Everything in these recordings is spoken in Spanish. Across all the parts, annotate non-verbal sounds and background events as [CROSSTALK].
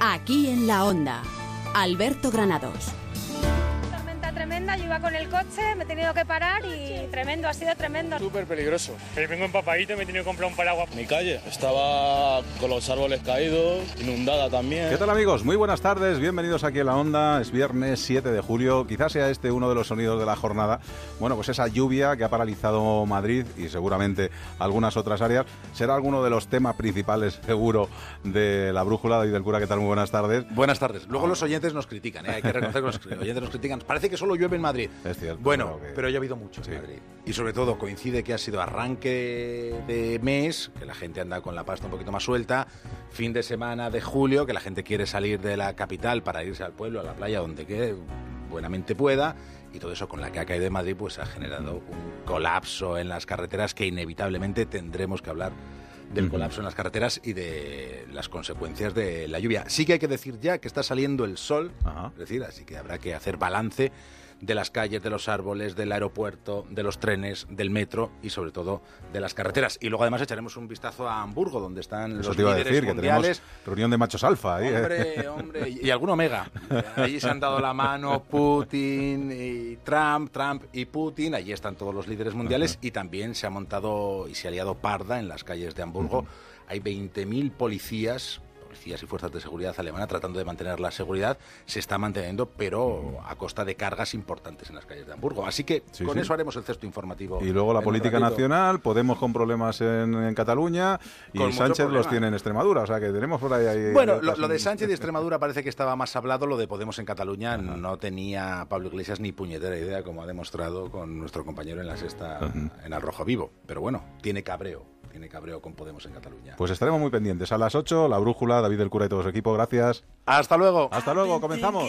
Aquí en la Onda. Alberto Granados tremenda, yo iba con el coche, me he tenido que parar y tremendo, ha sido tremendo. Súper peligroso. vengo empapadito, me he tenido que comprar un paraguas. Mi calle estaba con los árboles caídos, inundada también. ¿Qué tal amigos? Muy buenas tardes, bienvenidos aquí a La Onda. Es viernes 7 de julio, quizás sea este uno de los sonidos de la jornada. Bueno, pues esa lluvia que ha paralizado Madrid y seguramente algunas otras áreas será alguno de los temas principales, seguro, de la brújula y del cura. ¿Qué tal? Muy buenas tardes. Buenas tardes. Luego los oyentes nos critican, ¿eh? hay que reconocer que los [LAUGHS] oyentes nos critican. Parece que solo llueve en Madrid. Es cierto. Bueno, pero ha llovido mucho en Madrid. Y sobre todo coincide que ha sido arranque de mes, que la gente anda con la pasta un poquito más suelta, fin de semana de julio, que la gente quiere salir de la capital para irse al pueblo, a la playa, donde que buenamente pueda. Y todo eso con la que ha caído de Madrid, pues ha generado un colapso en las carreteras que inevitablemente tendremos que hablar del colapso en las carreteras y de las consecuencias de la lluvia. Sí que hay que decir ya que está saliendo el sol, es decir, así que habrá que hacer balance de las calles, de los árboles, del aeropuerto, de los trenes, del metro y sobre todo de las carreteras. Y luego además echaremos un vistazo a Hamburgo, donde están los te iba líderes a decir, mundiales. Que tenemos reunión de machos alfa ahí. ¿eh? Hombre, hombre, y, y, algún omega. Allí se han dado la mano Putin y Trump, Trump y Putin. Allí están todos los líderes mundiales y también se ha montado y se ha liado parda en las calles de Hamburgo. Hay 20.000 policías policías y fuerzas de seguridad alemana tratando de mantener la seguridad, se está manteniendo, pero a costa de cargas importantes en las calles de Hamburgo. Así que con eso haremos el cesto informativo. Y luego la política nacional, Podemos con problemas en, Cataluña y Sánchez los tiene en Extremadura. O sea que tenemos por ahí. bueno, lo, de Sánchez y Extremadura [LAUGHS] parece que estaba más hablado, lo de Podemos en Cataluña no tenía Pablo Iglesias ni puñetera idea, como ha demostrado con nuestro compañero en la sexta, en el Rojo Vivo. Pero bueno, tiene cabreo tiene cabreo con Podemos en Cataluña. Pues estaremos muy pendientes. A las 8, la brújula, David del Cura y todo su equipo. Gracias. Hasta luego. Hasta luego, comenzamos.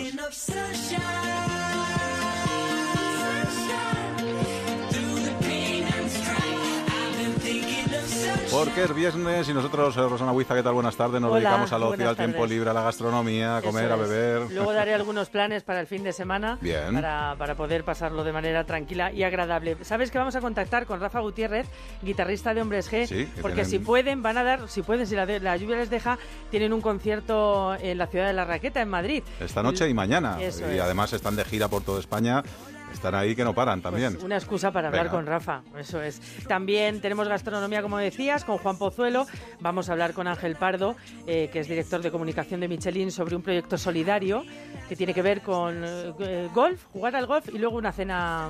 Porque es viernes y nosotros, eh, Rosana Huiza, ¿qué tal? Buenas tardes. Nos dedicamos al ocio, al tiempo libre, a la gastronomía, a comer, a beber. Luego daré [LAUGHS] algunos planes para el fin de semana. Bien. Para, para, poder pasarlo de manera tranquila y agradable. ¿Sabes que vamos a contactar con Rafa Gutiérrez, guitarrista de Hombres G? Sí, porque si pueden, van a dar, si pueden, si la, la, lluvia les deja, tienen un concierto en la ciudad de La Raqueta, en Madrid. Esta noche y mañana. Eso y es. además están de gira por toda España. Están ahí que no paran también. Pues una excusa para hablar Venga. con Rafa, eso es. También tenemos gastronomía, como decías, con Juan Pozuelo. Vamos a hablar con Ángel Pardo, eh, que es director de comunicación de Michelin, sobre un proyecto solidario que tiene que ver con eh, golf, jugar al golf y luego una cena,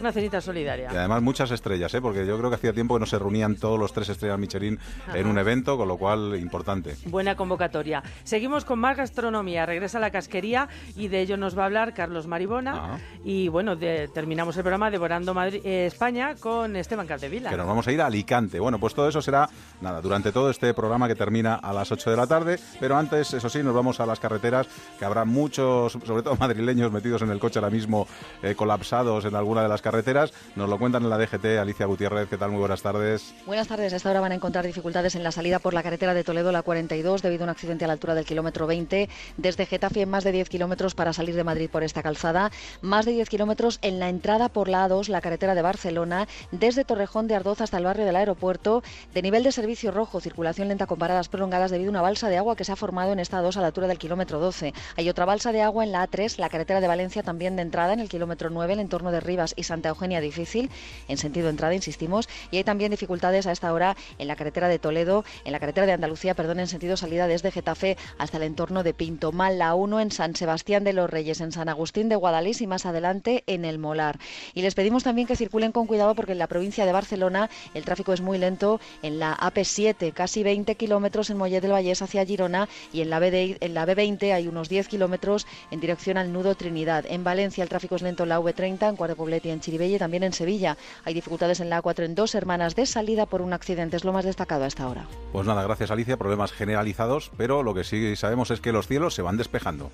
una cenita solidaria. Y además muchas estrellas, ¿eh? porque yo creo que hacía tiempo que no se reunían todos los tres estrellas Michelin en un evento, con lo cual importante. Buena convocatoria. Seguimos con más gastronomía. Regresa la casquería y de ello nos va a hablar Carlos Maribona. Ah. Y bueno, de- terminamos el programa Devorando Madrid, eh, España con Esteban Capdevila. Que nos vamos a ir a Alicante. Bueno, pues todo eso será, nada, durante todo este programa que termina a las 8 de la tarde. Pero antes, eso sí, nos vamos a las carreteras, que habrá muchos, sobre todo madrileños, metidos en el coche ahora mismo, eh, colapsados en alguna de las carreteras. Nos lo cuentan en la DGT. Alicia Gutiérrez, ¿qué tal? Muy buenas tardes. Buenas tardes. A esta hora van a encontrar dificultades en la salida por la carretera de Toledo, la 42, debido a un accidente a la altura del kilómetro 20. Desde Getafe, más de 10 kilómetros para salir de Madrid por esta calzada. Más de 10 kilómetros en la entrada por la A2, la carretera de Barcelona, desde Torrejón de Ardoz hasta el barrio del aeropuerto. De nivel de servicio rojo, circulación lenta con paradas prolongadas debido a una balsa de agua que se ha formado en esta A2 a la altura del kilómetro 12. Hay otra balsa de agua en la A3, la carretera de Valencia también de entrada en el kilómetro 9, el entorno de Rivas y Santa Eugenia difícil, en sentido entrada, insistimos. Y hay también dificultades a esta hora en la carretera de Toledo, en la carretera de Andalucía, perdón, en sentido salida desde Getafe hasta el entorno de Pinto. Mal la 1 en San Sebastián de los Reyes, en San Agustín de Guadalís y más adelante en el Molar. Y les pedimos también que circulen con cuidado porque en la provincia de Barcelona el tráfico es muy lento en la AP7, casi 20 kilómetros en Mollet del Vallés hacia Girona y en la, BD en la B20 hay unos 10 kilómetros en dirección al nudo Trinidad. En Valencia el tráfico es lento en la V30, en Cuarto Poblet y en Chiribella y también en Sevilla. Hay dificultades en la A4 en dos hermanas de salida por un accidente, es lo más destacado hasta ahora. Pues nada, gracias Alicia. Problemas generalizados, pero lo que sí sabemos es que los cielos se van despejando.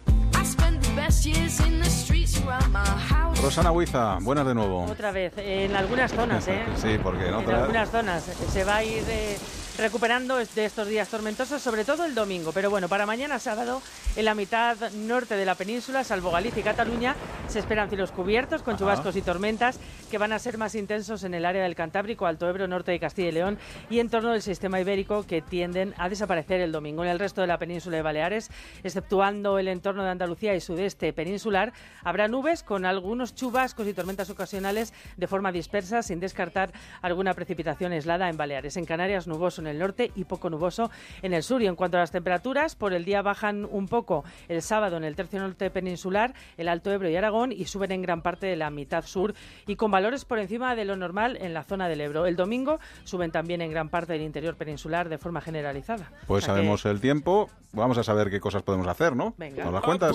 Rosana Huiza, buenas de nuevo. Otra vez, en algunas zonas, [LAUGHS] ¿eh? Sí, porque en En otras... algunas zonas. Se va a ir eh, recuperando de estos días tormentosos, sobre todo el domingo. Pero bueno, para mañana sábado, en la mitad norte de la península, salvo Galicia y Cataluña, se esperan cielos cubiertos con chubascos y tormentas que van a ser más intensos en el área del Cantábrico, Alto Ebro, norte de Castilla y León y en torno del sistema ibérico que tienden a desaparecer el domingo. En el resto de la península de Baleares, exceptuando el entorno de Andalucía y sudeste peninsular, habrá nubes con algunos chubascos y tormentas ocasionales de forma dispersa, sin descartar alguna precipitación aislada en Baleares. En Canarias, nuboso en el norte y poco nuboso en el sur. Y en cuanto a las temperaturas, por el día bajan un poco el sábado en el tercio norte peninsular, el Alto Ebro y Aragón y suben en gran parte de la mitad sur y con valores por encima de lo normal en la zona del Ebro. El domingo suben también en gran parte del interior peninsular de forma generalizada. Pues sabemos el tiempo, vamos a saber qué cosas podemos hacer, ¿no? Venga. ¿Nos las cuentas?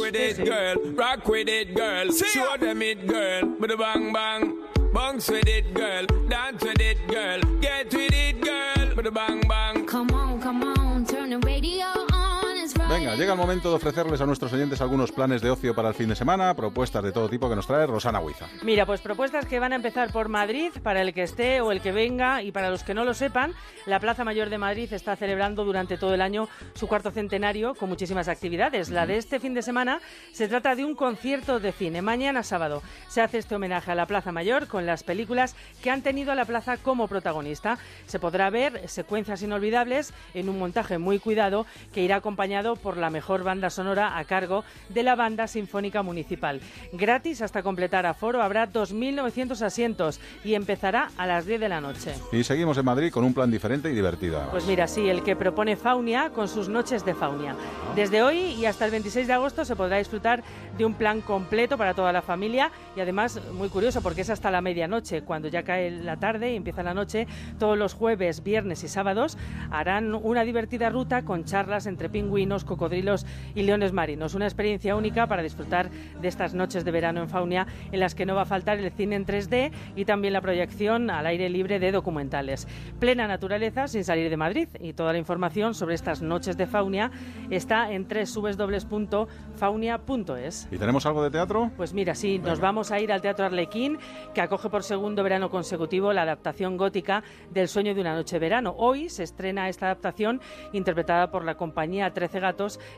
Bounce with it, girl. Dance with it, girl. Get with it, girl. With a bang bang. Come on, come on. Turn the radio Venga, llega el momento de ofrecerles a nuestros oyentes algunos planes de ocio para el fin de semana, propuestas de todo tipo que nos trae Rosana Huiza. Mira, pues propuestas que van a empezar por Madrid, para el que esté o el que venga, y para los que no lo sepan, la Plaza Mayor de Madrid está celebrando durante todo el año su cuarto centenario con muchísimas actividades. La de este fin de semana se trata de un concierto de cine. Mañana sábado se hace este homenaje a la Plaza Mayor con las películas que han tenido a la plaza como protagonista. Se podrá ver secuencias inolvidables en un montaje muy cuidado que irá acompañado por la mejor banda sonora a cargo de la Banda Sinfónica Municipal. Gratis hasta completar aforo habrá 2.900 asientos y empezará a las 10 de la noche. Y seguimos en Madrid con un plan diferente y divertido. además. Pues mira, sí, el que propone Faunia con sus noches de Faunia. Desde hoy y hasta el 26 de agosto se podrá disfrutar de un plan completo para toda la familia y además muy curioso porque es hasta la medianoche, cuando ya cae la tarde y empieza la noche, todos los jueves, viernes y sábados harán una divertida ruta con charlas entre pingüinos, cocodrilos y leones marinos. Una experiencia única para disfrutar de estas noches de verano en Faunia en las que no va a faltar el cine en 3D y también la proyección al aire libre de documentales. Plena naturaleza sin salir de Madrid y toda la información sobre estas noches de Faunia está en www.faunia.es. ¿Y tenemos algo de teatro? Pues mira, sí, nos vamos a ir al Teatro Arlequín, que acoge por segundo verano consecutivo la adaptación gótica del Sueño de una noche de verano. Hoy se estrena esta adaptación interpretada por la compañía Trece Gatos,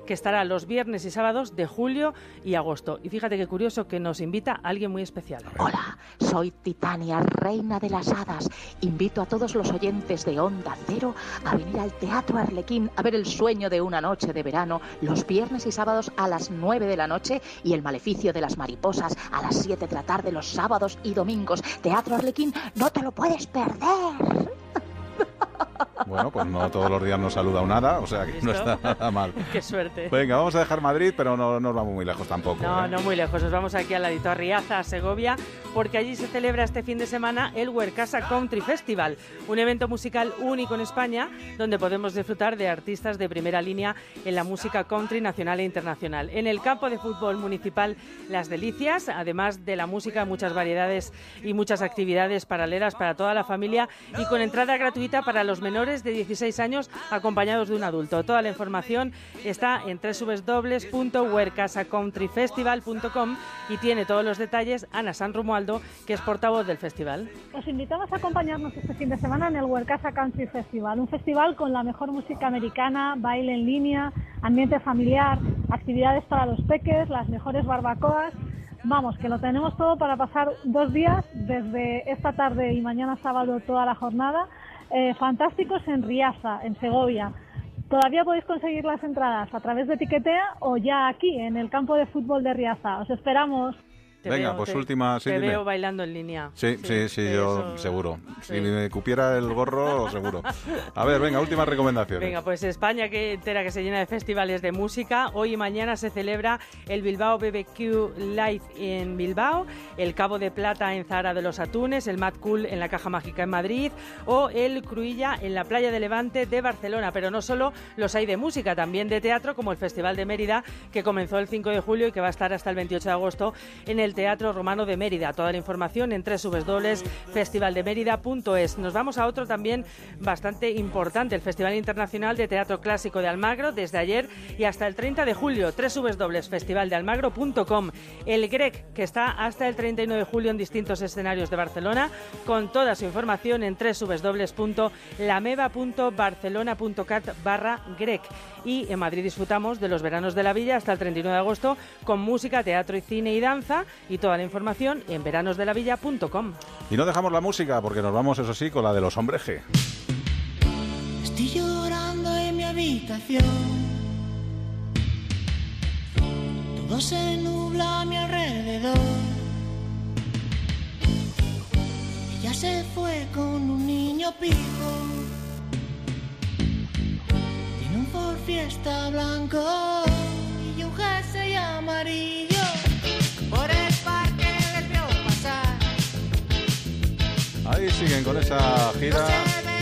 que estará los viernes y sábados de julio y agosto. Y fíjate qué curioso que nos invita alguien muy especial. Hola, soy Titania, reina de las hadas. Invito a todos los oyentes de Onda Cero a venir al Teatro Arlequín a ver el sueño de una noche de verano los viernes y sábados a las 9 de la noche y el maleficio de las mariposas a las 7 de la tarde los sábados y domingos. Teatro Arlequín, no te lo puedes perder. Bueno, pues no todos los días nos saluda un hada, o sea que no ¿Listo? está nada mal. [LAUGHS] Qué suerte. Venga, vamos a dejar Madrid, pero no nos vamos muy lejos tampoco. No, ¿eh? no muy lejos. Nos vamos aquí al ladito a Riaza, a Segovia, porque allí se celebra este fin de semana el Huercasa Country Festival, un evento musical único en España donde podemos disfrutar de artistas de primera línea en la música country nacional e internacional. En el campo de fútbol municipal Las Delicias, además de la música, muchas variedades y muchas actividades paralelas para toda la familia y con entrada gratuita para los menores de 16 años acompañados de un adulto. Toda la información está en www.huercasacountryfestival.com y tiene todos los detalles Ana San Romualdo, que es portavoz del festival. Os invitamos a acompañarnos este fin de semana en el Huercasa Country Festival, un festival con la mejor música americana, baile en línea, ambiente familiar, actividades para los peques, las mejores barbacoas. Vamos, que lo tenemos todo para pasar dos días, desde esta tarde y mañana sábado toda la jornada, eh, fantásticos en Riaza, en Segovia. Todavía podéis conseguir las entradas a través de Tiquetea o ya aquí, en el campo de fútbol de Riaza. Os esperamos. Te Venga, veo- pues te- última, sí, Te dime. veo bailando en línea. Sí, sí, sí, yo eso- seguro. sí. Si me cupiera el gorro, [LAUGHS] seguro. A ver, venga, últimas recomendaciones. Venga, pues España que entera que se llena de festivales de música. Hoy y mañana se celebra el Bilbao BBQ Live en Bilbao, el Cabo de Plata en Zara de los Atunes, el Mad Cool en la Caja Mágica en Madrid o el Cruilla en la Playa de Levante de Barcelona. Pero no solo los hay de música, también de teatro, como el Festival de Mérida, que comenzó el 5 de julio y que va a estar hasta el 28 de agosto en el Teatro Romano de Mérida. Toda la información en www.festivaldemérida.es. Nos vamos a otro también bastante importante, el Festival Internacional de Teatro Clásico de Almagro, desde ayer y hasta el 30 de julio, www.festivaldealmagro.com. El GREC, que está hasta el 39 de julio en distintos escenarios de Barcelona, con toda su información en www.lameva.barcelona.cat barra GREC. Y en Madrid disfrutamos de los veranos de la villa hasta el 31 de agosto con música, teatro y cine y danza y toda la información en veranosdelavilla.com. Y no dejamos la música porque nos vamos, eso sí, con la de los hombres G. Estoy llorando en mi habitación. Todo se nubla a mi alrededor. Ella se fue con un niño pijo. Tiene un Ford Fiesta blanco y un jersey amarillo. Ahí siguen con esa gira,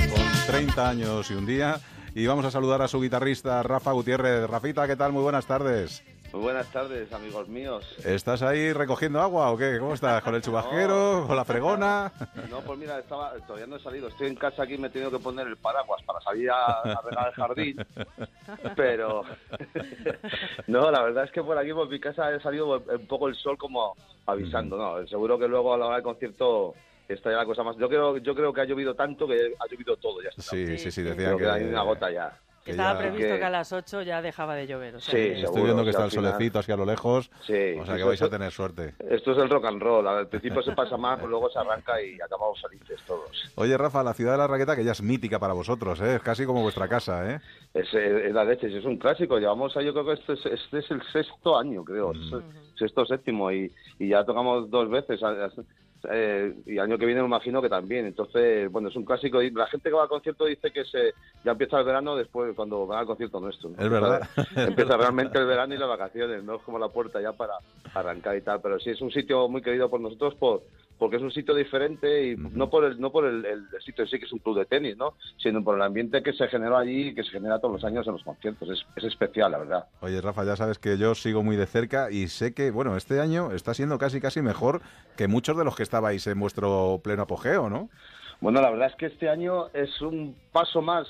con 30 años y un día. Y vamos a saludar a su guitarrista Rafa Gutiérrez. Rafita, ¿qué tal? Muy buenas tardes. Muy buenas tardes, amigos míos. ¿Estás ahí recogiendo agua o qué? ¿Cómo estás? ¿Con el [LAUGHS] chubasquero? ¿Con la fregona? [LAUGHS] No, pues mira, estaba, todavía no he salido. Estoy en casa aquí, me he tenido que poner el paraguas para salir a, a regar el jardín. [LAUGHS] Pero, no, la verdad es que por aquí, por mi casa, ha salido un poco el sol como avisando. No, seguro que luego a la hora del concierto está ya la cosa más. Yo creo, yo creo que ha llovido tanto que ha llovido todo ya. Está. Sí, sí, sí, Creo decían que que... hay una gota ya. Que estaba ya- previsto que- a las 8 ya dejaba de llover. O sea Sí, que- Estoy viendo que o está el solecito así a lo lejos. Sí, O sea que vais a tener suerte. Esto es el rock and roll. Al principio se pasa pues luego se arranca y acabamos felices todos. Oye, Rafa, la ciudad de la raqueta que ya es mítica para vosotros, ¿eh? Es casi como vuestra casa, ¿eh? Es, eh, es la leche, es un clásico. Llevamos, yo creo que este es, este es el sexto año, creo. Mm. es Sexto, séptimo. Y, y ya tocamos dos veces. Eh, y año que viene me imagino que también. Entonces, bueno, es un clásico. Y la gente que va al concierto dice que se ya empieza el verano después, cuando va al concierto nuestro. ¿no? Es verdad. Empieza, [LAUGHS] empieza realmente el verano y las vacaciones. No es como la puerta ya para arrancar y tal. Pero sí es un sitio muy querido por nosotros por porque es un sitio diferente y no por el no por el, el sitio en sí que es un club de tenis no sino por el ambiente que se generó allí y que se genera todos los años en los conciertos. Es, es especial la verdad. Oye, Rafa, ya sabes que yo sigo muy de cerca y sé que, bueno, este año está siendo casi casi mejor que muchos de los que estabais en vuestro pleno apogeo, ¿no? bueno la verdad es que este año es un paso más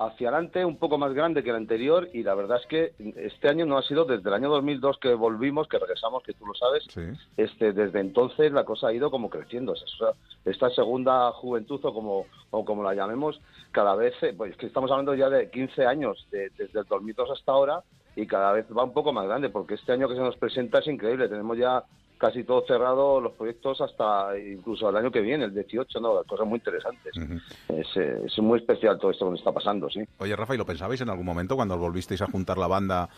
hacia adelante un poco más grande que el anterior y la verdad es que este año no ha sido desde el año 2002 que volvimos que regresamos que tú lo sabes Sí. este desde entonces la cosa ha ido como creciendo. O sea, esta segunda juventud o como o como la llamemos, cada vez eh, pues es que estamos hablando ya de 15 años de- desde el 2002 hasta ahora y cada vez va un poco más grande porque este año que se nos presenta es increíble. Tenemos ya casi todo cerrado los proyectos hasta incluso el año que viene, el 18, no, cosas muy interesantes. es, eh, es muy especial todo esto que nos está pasando, sí. Oye, Rafa, ¿y lo pensabais en algún momento cuando volvisteis a juntar la banda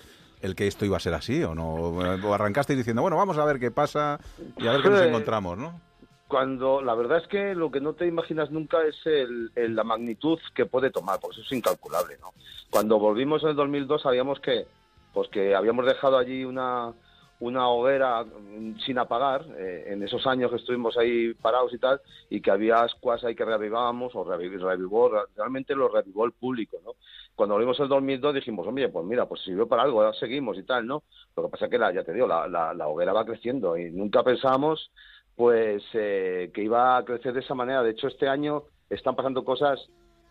el que esto iba a ser así o no? ¿O arrancasteis diciendo, bueno, vamos a ver qué pasa y a ver qué nos encontramos, ¿no? cuando la verdad es que lo que no te imaginas nunca es el, el- la magnitud que puede tomar, porque eso es incalculable, ¿no? Cuando volvimos en el 2002 sabíamos que pues que habíamos dejado allí una una hoguera mm, sin apagar eh, en esos años que estuvimos ahí parados y tal y que había ascuas ahí que reavivábamos o reavi- revivó realmente lo revivó el público no cuando volvimos el 2002 dijimos oye pues mira pues sirvió para algo ahora seguimos y tal no lo que pasa es que la, ya te digo la, la, la hoguera va creciendo y nunca pensábamos pues eh, que iba a crecer de esa manera. De hecho, este año están pasando cosas,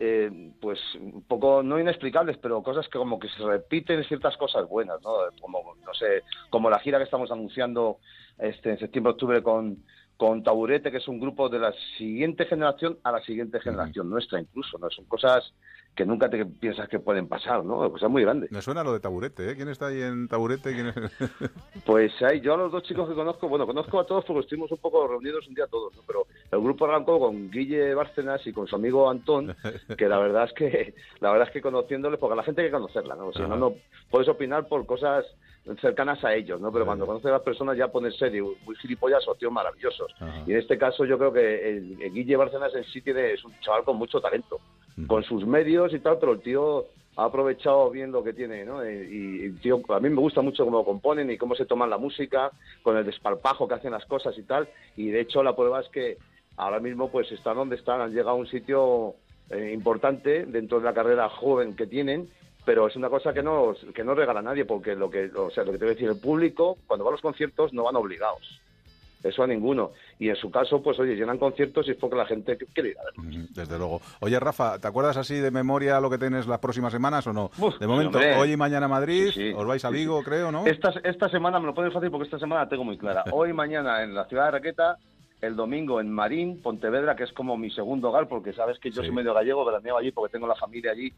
eh, pues un poco no inexplicables, pero cosas que como que se repiten ciertas cosas buenas, ¿no? Como no sé, como la gira que estamos anunciando este en septiembre octubre con con Taburete, que es un grupo de la siguiente generación a la siguiente generación nuestra incluso, ¿no? Son cosas que nunca te piensas que pueden pasar, ¿no? Cosas muy grandes. Me suena lo de taburete, ¿eh? ¿Quién está ahí en taburete? ¿Quién es? [LAUGHS] Pues hay, yo a los dos chicos que conozco, bueno, conozco a todos porque estuvimos un poco reunidos un día todos, ¿no? pero el grupo arrancó con Guille Bárcenas y con su amigo Antón, [LAUGHS] que la verdad es que, la verdad es que conociéndoles, porque a la gente hay que conocerla, ¿no? Si no, no puedes opinar por cosas cercanas a ellos, ¿no? Pero cuando conoces a las personas ya pones serio, muy gilipollas o tíos maravillosos. Ajá. Y en este caso yo creo que el, el Guille Bárcenas en sí tiene, es un chaval con mucho talento, con sus medios y tal, pero el tío ha aprovechado bien lo que tiene, ¿no? Eh, Y, y, tío, a mí me gusta mucho cómo componen y cómo se toman la música, con el desparpajo que hacen las cosas y tal. Y de hecho la prueba es que ahora mismo pues están donde están, han llegado a un sitio eh, importante dentro de la carrera joven que tienen, pero es una cosa que no, que no regala nadie, porque lo que, o sea, lo que te voy a decir, el público, cuando va a los conciertos, no van obligados. Eso a ninguno. Y en su caso, pues oye, llenan conciertos y es porque la gente quiere ir a verlos. Desde luego. Oye, Rafa, ¿te acuerdas así de memoria lo que tienes las próximas semanas o no? de momento, hombre. hoy y mañana Madrid, Sí, sí. os vais a Vigo, sí. creo, ¿no? Esta, esta semana me lo pones fácil porque esta semana la tengo muy clara. [LAUGHS] Hoy y mañana en la ciudad de Requeta, el domingo en Marín, Pontevedra, que es como mi segundo hogar, porque sabes que yo soy medio gallego, veraneo allí porque tengo la familia allí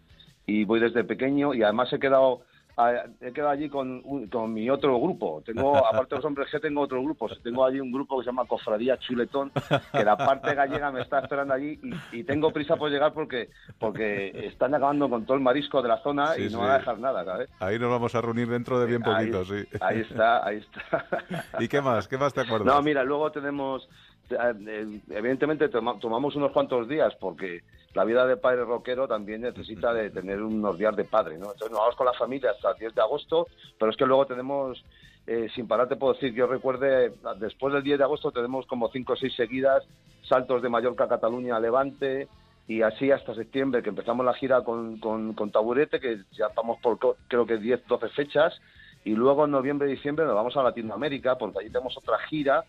y voy desde pequeño y además he quedado ah, he quedado allí con, con mi otro grupo. Tengo, [LAUGHS] aparte de los hombres G, tengo otro grupo. Tengo allí un grupo que se llama Cofradía Chuletón, que la parte gallega me está esperando allí y, y tengo prisa por llegar porque porque están acabando con todo el marisco de la zona Sí, y no sí. van a dejar nada, ¿sabes? Ahí nos vamos a reunir dentro de bien Ahí- poquito, sí. Ahí está, ahí está. [LAUGHS] ¿Y qué más? ¿Qué más te acuerdas? No, mira, luego tenemos, evidentemente toma- tomamos unos cuantos días porque la vida de padre rockero también necesita de tener unos días de padre, ¿no? Entonces nos vamos con la familia hasta el 10 de agosto, pero es que luego tenemos, eh, sin parar te puedo decir, yo recuerde, después del 10 de agosto tenemos como 5 o 6 seguidas, saltos de Mallorca a Cataluña a Levante, y así hasta septiembre, que empezamos la gira con, con, con Taburete, que ya vamos por creo que 10, 12 fechas, y luego en noviembre, diciembre nos vamos a Latinoamérica, porque allí tenemos otra gira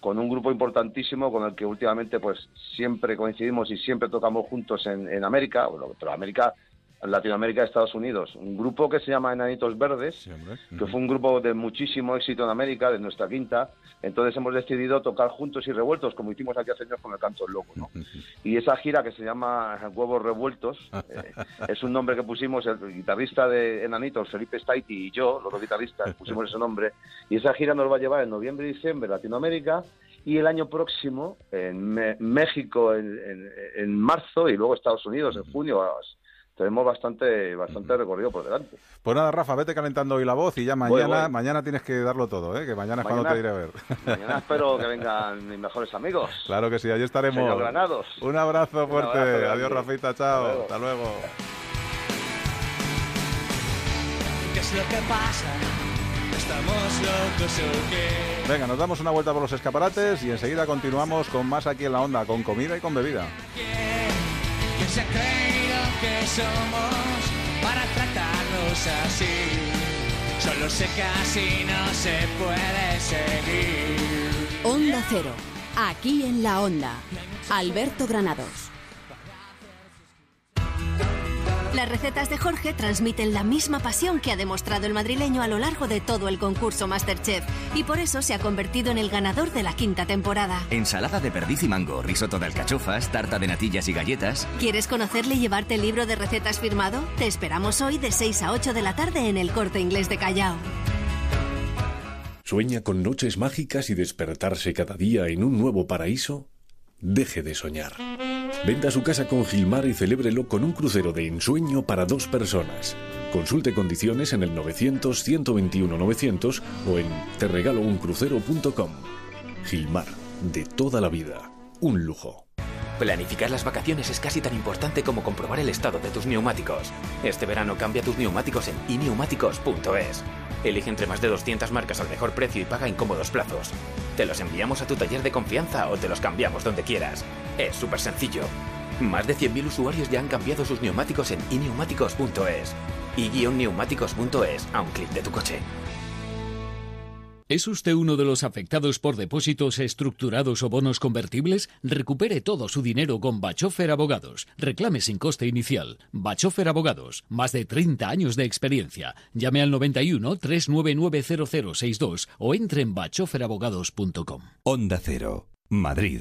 con un grupo importantísimo con el que últimamente pues siempre coincidimos y siempre tocamos juntos en, en América, bueno, pero América, Latinoamérica, Estados Unidos. Un grupo que se llama Enanitos Verdes, que fue un grupo de muchísimo éxito en América, de nuestra quinta. Entonces hemos decidido tocar juntos y revueltos, como hicimos aquí hace años con el Canto del Loco, ¿no? Y esa gira que se llama Huevos Revueltos, eh, es un nombre que pusimos el guitarrista de Enanitos, Felipe Staiti y yo, los dos guitarristas, pusimos ese nombre. Y esa gira nos va a llevar en noviembre y diciembre Latinoamérica y el año próximo en México en, en- en marzo y luego Estados Unidos en junio. Tenemos bastante, bastante recorrido por delante. Pues nada, Rafa, vete calentando hoy la voz y ya mañana, voy. mañana tienes que darlo todo, ¿eh? que mañana es cuando te iré a ver. [LAUGHS] Mañana espero que vengan mis mejores amigos. Claro que sí, allí estaremos. Señor Granados. Un abrazo Un fuerte. abrazo. Adiós, Rafita, chao. Hasta luego. Hasta luego. ¿Qué es lo que pasa? ¿Estamos locos o qué? Venga, nos damos una vuelta por los escaparates y enseguida continuamos con más aquí en la onda, con comida y con bebida. ¿Quién se ha creído que somos para tratarnos así? Solo sé que así no se puede seguir. Onda Cero. Aquí en la onda. Alberto Granados. Las recetas de Jorge transmiten la misma pasión que ha demostrado el madrileño a lo largo de todo el concurso Masterchef y por eso se ha convertido en el ganador de la quinta temporada. Ensalada de perdiz y mango, risotto de alcachofas, tarta de natillas y galletas. ¿Quieres conocerle y llevarte el libro de recetas firmado? Te esperamos hoy de 6 a 8 de la tarde en el Corte Inglés de Callao. ¿Sueña con noches mágicas y despertarse cada día en un nuevo paraíso? Deje de soñar. Venda su casa con Gilmar y celébrelo con un crucero de ensueño para dos personas. Consulte condiciones en el 900-121-900 o en terregalouncrucero.com. Gilmar, de toda la vida. Un lujo. Planificar las vacaciones es casi tan importante como comprobar el estado de tus neumáticos. Este verano cambia tus neumáticos en ineumáticos.es. Elige entre más de 200 marcas al mejor precio y paga en cómodos plazos. Te los enviamos a tu taller de confianza o te los cambiamos donde quieras. Es súper sencillo. Más de 100.000 usuarios ya han cambiado sus neumáticos en ineumáticos.es. y-neumáticos.es a un clic de tu coche. ¿Es usted uno de los afectados por depósitos estructurados o bonos convertibles? Recupere todo su dinero con Bachofer Abogados. Reclame sin coste inicial. Bachofer Abogados. Más de 30 años de experiencia. Llame al 91 399 0062 o entre en bachoferabogados.com. Onda Cero, Madrid.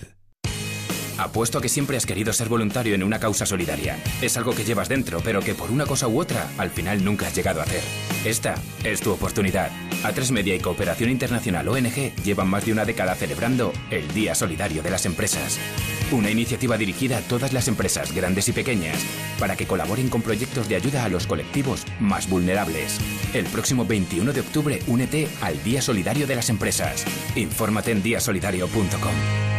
Apuesto a que siempre has querido ser voluntario en una causa solidaria. Es algo que llevas dentro, pero que por una cosa u otra, al final nunca has llegado a hacer. Esta es tu oportunidad. A3 Media y Cooperación Internacional ONG llevan más de una década celebrando el Día Solidario de las Empresas. Una iniciativa dirigida a todas las empresas, grandes y pequeñas, para que colaboren con proyectos de ayuda a los colectivos más vulnerables. El próximo 21 de octubre, únete al Día Solidario de las Empresas. Infórmate en diasolidario.com.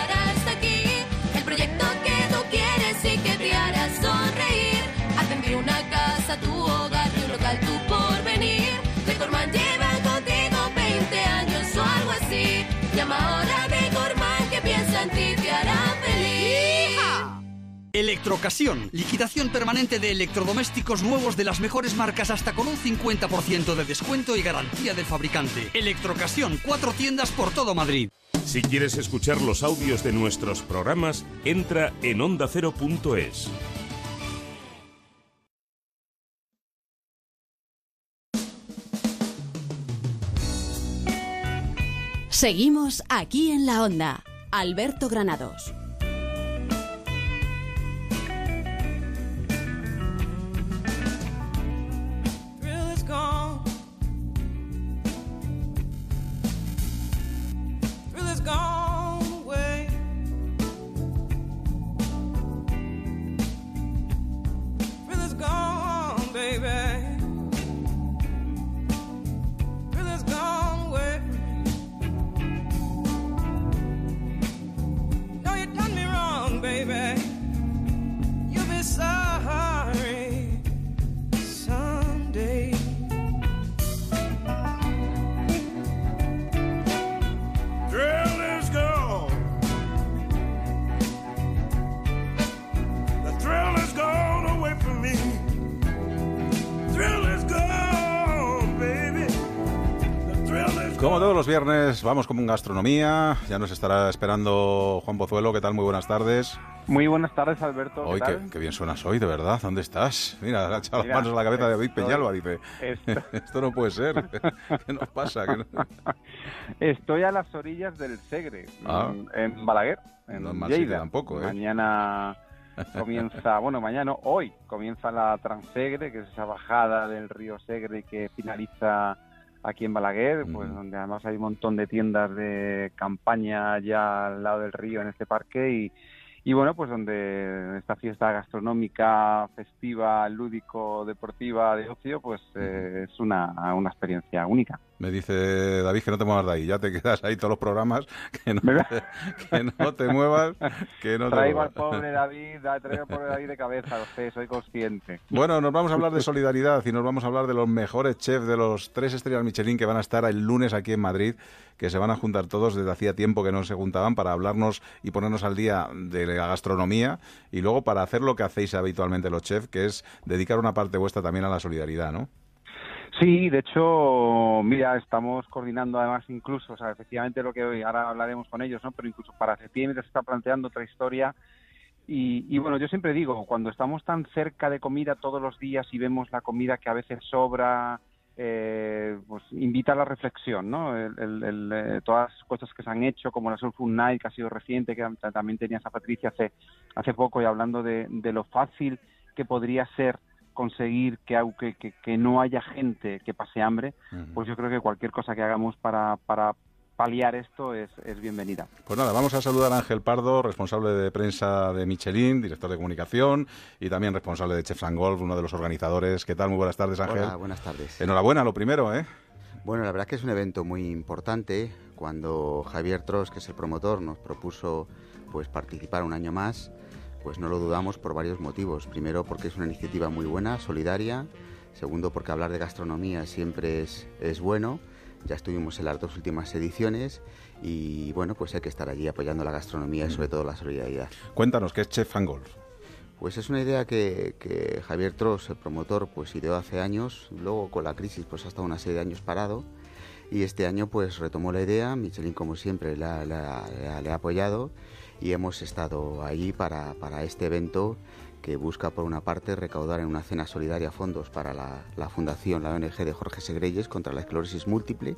Electrocasión, liquidación permanente de electrodomésticos nuevos de las mejores marcas hasta con un 50% de descuento y garantía del fabricante. Electrocasión, cuatro tiendas por todo Madrid. Si quieres escuchar los audios de nuestros programas, entra en ondacero.es. Seguimos aquí en la onda. Alberto Granados. Los viernes, vamos con gastronomía. Ya nos estará esperando Juan Pozuelo. ¿Qué tal? Muy buenas tardes. Muy buenas tardes, Alberto. ¿qué Hoy, tal? qué, qué bien suenas hoy, de verdad. ¿Dónde estás? Mira, le ha echado las manos a la cabeza de David Peñalba. Dice, [LAUGHS] esto no puede ser. [LAUGHS] ¿Qué nos pasa? ¿Qué no- [LAUGHS] Estoy a las orillas del Segre, Ah. en- Balaguer, en No es mal sitio tampoco, ¿eh? Mañana comienza, bueno, mañana, hoy comienza la Transegre, que es esa bajada del río Segre que finaliza aquí en Balaguer, pues donde además hay un montón de tiendas de campaña ya al lado del río en este parque y, y bueno, pues donde esta fiesta gastronómica, festiva, lúdico, deportiva, de ocio, pues eh, es una, una experiencia única. Me dice David que no te muevas de ahí. Ya te quedas ahí todos los programas. [LAUGHS] Que no, te, que no te muevas. Que no te al muevas. pobre David, da- traigo al pobre David de cabeza, lo sé, soy consciente. Bueno, nos vamos a hablar de solidaridad y nos vamos a hablar de los mejores chefs de los tres estrellas Michelin que van a estar el lunes aquí en Madrid, que se van a juntar todos desde hacía tiempo que no se juntaban para hablarnos y ponernos al día de la gastronomía y luego para hacer lo que hacéis habitualmente los chefs, que es dedicar una parte vuestra también a la solidaridad, ¿no? Sí, de hecho, mira, estamos coordinando además incluso, o sea, efectivamente lo que hoy, ahora hablaremos con ellos, ¿no? Pero incluso para septiembre se está planteando otra historia. Y, y bueno, yo siempre digo, cuando estamos tan cerca de comida todos los días y vemos la comida que a veces sobra, eh, pues invita a la reflexión, ¿no? El- eh, todas las cosas que se han hecho, como la Soul Food Night, que ha sido reciente, que tam- también tenías a Patricia hace, hace poco y hablando de lo fácil que podría ser conseguir que, que, que, que no haya gente que pase hambre, pues yo creo que cualquier cosa que hagamos para, para paliar esto es, es bienvenida. Pues nada, vamos a saludar a Ángel Pardo, responsable de prensa de Michelin, director de comunicación y también responsable de Chefs and Golf, uno de los organizadores. ¿Qué tal? Muy buenas tardes, Ángel. Hola, buenas tardes. Enhorabuena, lo primero, ¿eh? Bueno, la verdad que es un evento muy importante. Cuando Javier Tros, que es el promotor, nos propuso pues participar un año más, pues no lo dudamos por varios motivos. Primero, porque es una iniciativa muy buena, solidaria. Segundo, porque hablar de gastronomía siempre es, es bueno. Ya estuvimos en las dos últimas ediciones y bueno, pues hay que estar allí apoyando la gastronomía y sobre todo la solidaridad. Cuéntanos, ¿qué es Chef and Golf? Pues es una idea que, que Javier Tros, el promotor, pues ideó hace años. Luego con la crisis pues ha estado una serie de años parado y este año pues retomó la idea. Michelin como siempre la- la- ha apoyado y hemos estado allí para, para este evento que busca por una parte recaudar en una cena solidaria fondos para la, la fundación, la ONG de Jorge Segreyes contra la esclerosis múltiple.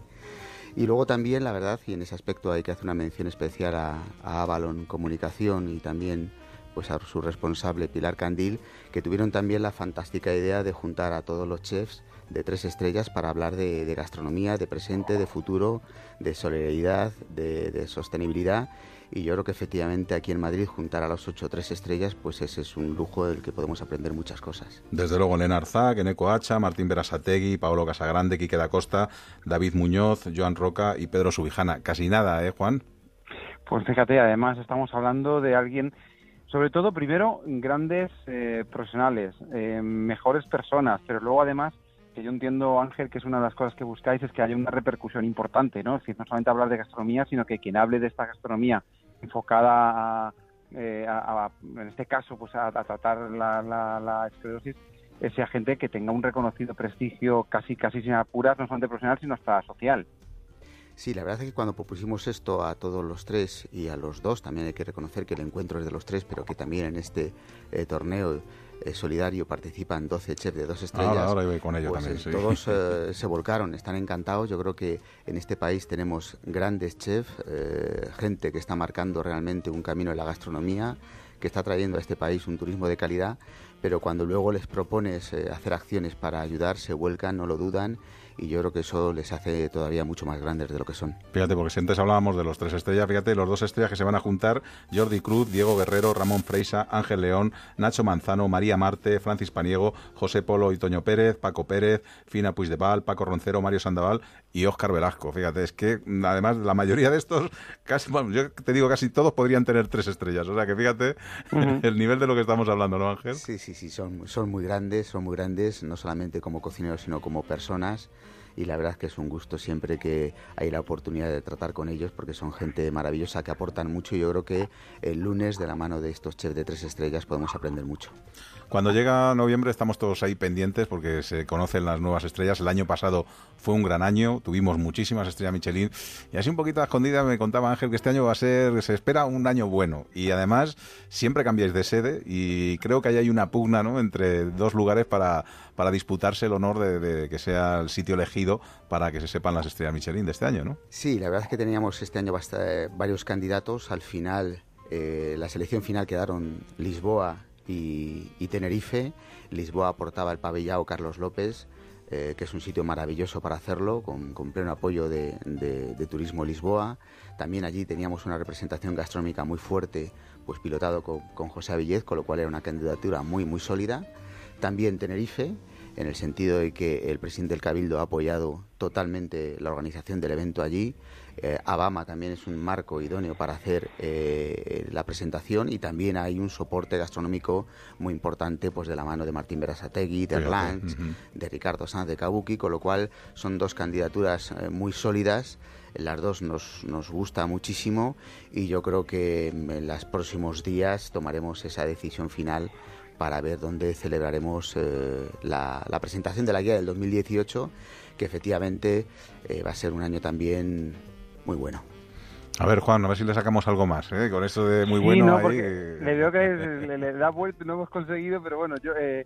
Y luego también, la verdad, y en ese aspecto hay que hacer una mención especial a, a Avalon Comunicación y también pues a su responsable Pilar Candil, que tuvieron también la fantástica idea de juntar a todos los chefs de tres estrellas para hablar de, gastronomía, de presente, de futuro, de solidaridad, de sostenibilidad. Y yo creo que efectivamente aquí en Madrid juntar a los ocho tres estrellas, pues ese es un lujo del que podemos aprender muchas cosas. Desde luego, Elena Arzac, Eneco Hacha, Martín Berasategui, Pablo Casagrande, Quique da Costa, David Muñoz, Joan Roca y Pedro Subijana. Casi nada, ¿eh, Juan? Pues fíjate, además estamos hablando de alguien, sobre todo primero grandes eh, profesionales, eh, mejores personas, pero luego además que yo entiendo, Ángel, que es una de las cosas que buscáis es que haya una repercusión importante, ¿no? Es decir, no solamente hablar de gastronomía, sino que quien hable de esta gastronomía enfocada a eh, a- a- en este caso, pues a, tratar la, la, la esclerosis, eh, sea gente que tenga un reconocido prestigio casi casi sin apuras, no solamente profesional, sino hasta social. Sí, la verdad es que cuando propusimos esto a todos los tres y a los dos, también hay que reconocer que el encuentro es de los tres, pero que también en este eh, torneo eh, solidario participan 12 chefs de dos estrellas. Ahora- ahora voy con ello pues, también, eh, sí. Todos [LAUGHS] eh, se volcaron, están encantados. Yo creo que en este país tenemos grandes chefs, eh, gente que está marcando realmente un camino en la gastronomía, que está trayendo a este país un turismo de calidad, pero cuando luego les propones hacer acciones para ayudar, se vuelcan, no lo dudan, y yo creo que eso les hace todavía mucho más grandes de lo que son. Fíjate, porque si antes hablábamos de los tres estrellas, fíjate, los dos estrellas que se van a juntar, Jordi Cruz, Diego Guerrero, Ramón Freisa, Ángel León, Nacho Manzano, María Marte, Francis Paniego, José Polo y Toño Pérez, Paco Pérez, Fina Puigdeval, Paco Roncero, Mario Sandoval y Óscar Velasco. Fíjate, es que mm, además la mayoría de estos, casi, bueno, yo te digo casi todos podrían tener tres estrellas. O sea que fíjate [LAUGHS] el nivel de lo que estamos hablando, ¿no, Ángel? Sí, sí, sí, son, son muy grandes, son muy grandes, no solamente como cocineros, sino como personas. Y la verdad que es un gusto siempre que hay la oportunidad de tratar con ellos, porque son gente maravillosa que aportan mucho. Y yo creo que el lunes, de la mano de estos chefs de tres estrellas, podemos aprender mucho. Cuando llega noviembre estamos todos ahí pendientes porque se conocen las nuevas estrellas. El año pasado fue un gran año, tuvimos muchísimas estrellas Michelin y así un poquito a escondida me contaba Ángel que este año va a ser, se espera un año bueno y además siempre cambiáis de sede y creo que ahí hay una pugna ¿no? entre dos lugares para, para disputarse el honor de, que sea el sitio elegido para que se sepan las estrellas Michelin de este año, ¿no? Sí, la verdad es que teníamos este año basta- varios candidatos. Al final, eh, la selección final quedaron Lisboa y, Tenerife. Lisboa aportaba el pabellao Carlos López, eh, que es un sitio maravilloso para hacerlo, con, pleno apoyo de, de- de Turismo Lisboa. También allí teníamos una representación gastronómica muy fuerte, pues pilotado con, con José Avillez, con lo cual era una candidatura muy, muy sólida. También Tenerife, en el sentido de que el presidente del Cabildo ha apoyado totalmente la organización del evento allí. Eh, Abama también es un marco idóneo para hacer eh, la presentación y también hay un soporte gastronómico muy importante pues de la mano de Martín Berasategui, de Fíjate, Erlange, ujú. de Ricardo Sanz de Kabuki, con lo cual son dos candidaturas eh, muy sólidas. Las dos nos, nos gusta muchísimo y yo creo que en los próximos días tomaremos esa decisión final para ver dónde celebraremos eh, la, la presentación de la guía del 2018, que efectivamente eh, va a ser un año también muy bueno. A ver, Juan, a ver si le sacamos algo más, ¿eh? Con esto de muy Sí, bueno no, ahí, porque eh, le veo que le, le da vuelta, no hemos conseguido, pero bueno, yo, eh,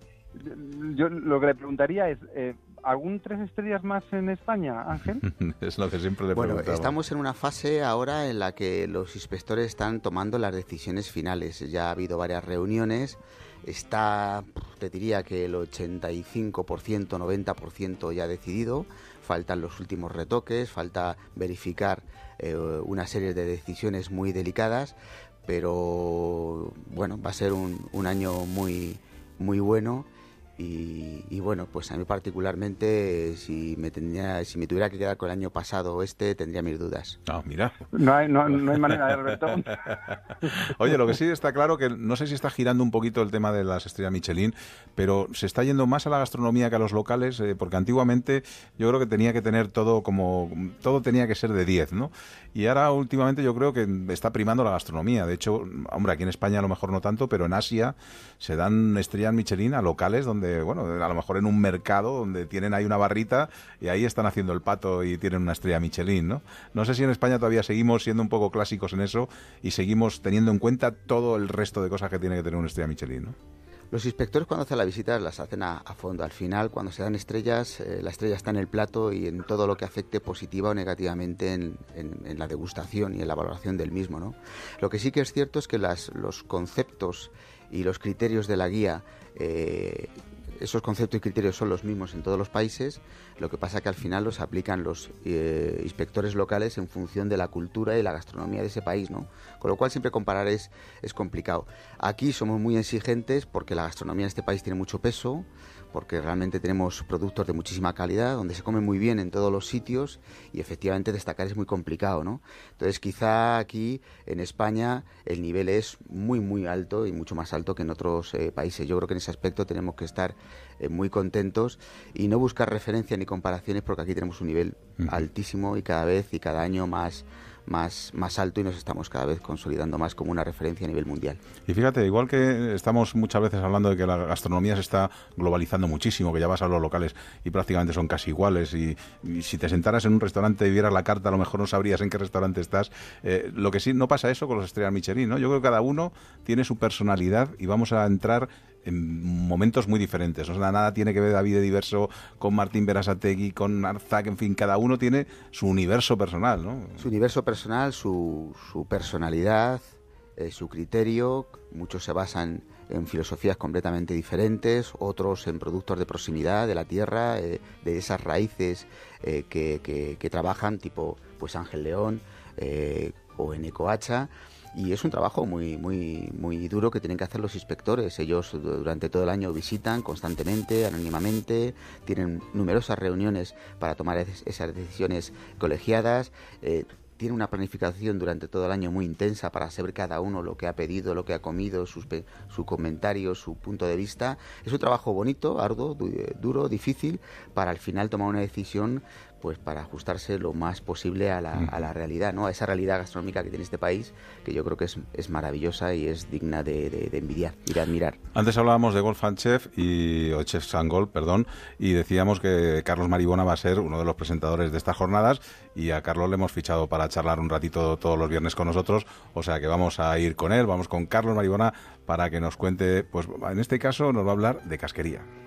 yo lo que le preguntaría es, eh, ¿algún tres estrellas más en España, Ángel? [LAUGHS] es lo que siempre le Bueno, preguntaba. estamos en una fase ahora en la que los inspectores están tomando las decisiones finales. Ya ha habido varias reuniones. Está, te diría que el 85%, 90% ya decidido. Faltan los últimos retoques, falta verificar eh, una serie de decisiones muy delicadas. Pero bueno, va a ser un, un año muy, muy bueno. Y, y bueno, pues a mí particularmente, si me, tendría, si me tuviera que quedar con el año pasado o este, tendría mis dudas. Ah, mira. No hay, no, no hay manera de Alberto. [LAUGHS] Oye, lo que sí está claro que no sé si está girando un poquito el tema de las estrellas Michelin, pero se está yendo más a la gastronomía que a los locales, eh, porque antiguamente yo creo que tenía que tener todo como todo tenía que ser de 10, ¿no? Y ahora últimamente yo creo que está primando la gastronomía. De hecho, hombre, aquí en España a lo mejor no tanto, pero en Asia se dan estrellas Michelin a locales donde, bueno, a lo mejor en un mercado donde tienen ahí una barrita y ahí están haciendo el pato y tienen una estrella Michelin, ¿no? No sé si en España todavía seguimos siendo un poco clásicos en eso y seguimos teniendo en cuenta todo el resto de cosas que tiene que tener una estrella Michelin, ¿no? Los inspectores cuando hacen las visitas las hacen a, fondo. Al final, cuando se dan estrellas, eh, la estrella está en el plato y en todo lo que afecte positiva o negativamente en, en- en la degustación y en la valoración del mismo. ¿no? Lo que sí que es cierto es que las- los conceptos y los criterios de la guía, eh, esos conceptos y criterios son los mismos en todos los países. Lo que pasa que al final los aplican los eh, inspectores locales en función de la cultura y la gastronomía de ese país, ¿no? Con lo cual siempre comparar es, es complicado. Aquí somos muy exigentes porque la gastronomía en este país tiene mucho peso, porque realmente tenemos productos de muchísima calidad, donde se come muy bien en todos los sitios y efectivamente destacar es muy complicado, ¿no? Entonces quizá aquí en España el nivel es muy muy alto y mucho más alto que en otros eh, países. Yo creo que en ese aspecto tenemos que estar eh, muy contentos y no buscar referencia ni comparaciones porque aquí tenemos un nivel altísimo y cada vez y cada año más más, más alto y nos estamos cada vez consolidando más como una referencia a nivel mundial. Y fíjate, igual que estamos muchas veces hablando de que la gastronomía se está globalizando muchísimo, que ya vas a los locales y prácticamente son casi iguales, y, si te sentaras en un restaurante y vieras la carta, a lo mejor no sabrías en qué restaurante estás. Eh, lo que sí, no pasa eso con los estrellas Michelin, ¿no? Yo creo que cada uno tiene su personalidad y vamos a entrar en momentos muy diferentes. O sea, nada tiene que ver David Diverso con Martín Berasategui, con Arzac, en fin, cada uno tiene su universo personal, ¿no? Su universo personal, su, personalidad, eh, su criterio. Muchos se basan en filosofías completamente diferentes, otros en productos de proximidad de la tierra, eh, de esas raíces eh, que, que, que, trabajan, tipo pues Ángel León o en Ecoacha y es un trabajo muy muy muy duro que tienen que hacer los inspectores. Ellos durante todo el año visitan constantemente, anónimamente, tienen numerosas reuniones para tomar esas decisiones colegiadas. Eh, tiene una planificación durante todo el año muy intensa para saber cada uno lo que ha pedido, lo que ha comido, sus, su comentario, su punto de vista. Es un trabajo bonito, arduo, duro, difícil, para al final tomar una decisión pues para ajustarse lo más posible a la, a la, realidad, ¿no? a esa realidad gastronómica que tiene este país, que yo creo que es, es maravillosa y es digna de, de, de, envidiar y de admirar. Antes hablábamos de Golf and Chef y o Chef Sangol, perdón, y decíamos que Carlos Maribona va a ser uno de los presentadores de estas jornadas y a Carlos le hemos fichado para charlar un ratito todos los viernes con nosotros, o sea que vamos a ir con él, vamos con Carlos Maribona para que nos cuente, pues en este caso nos va a hablar de casquería.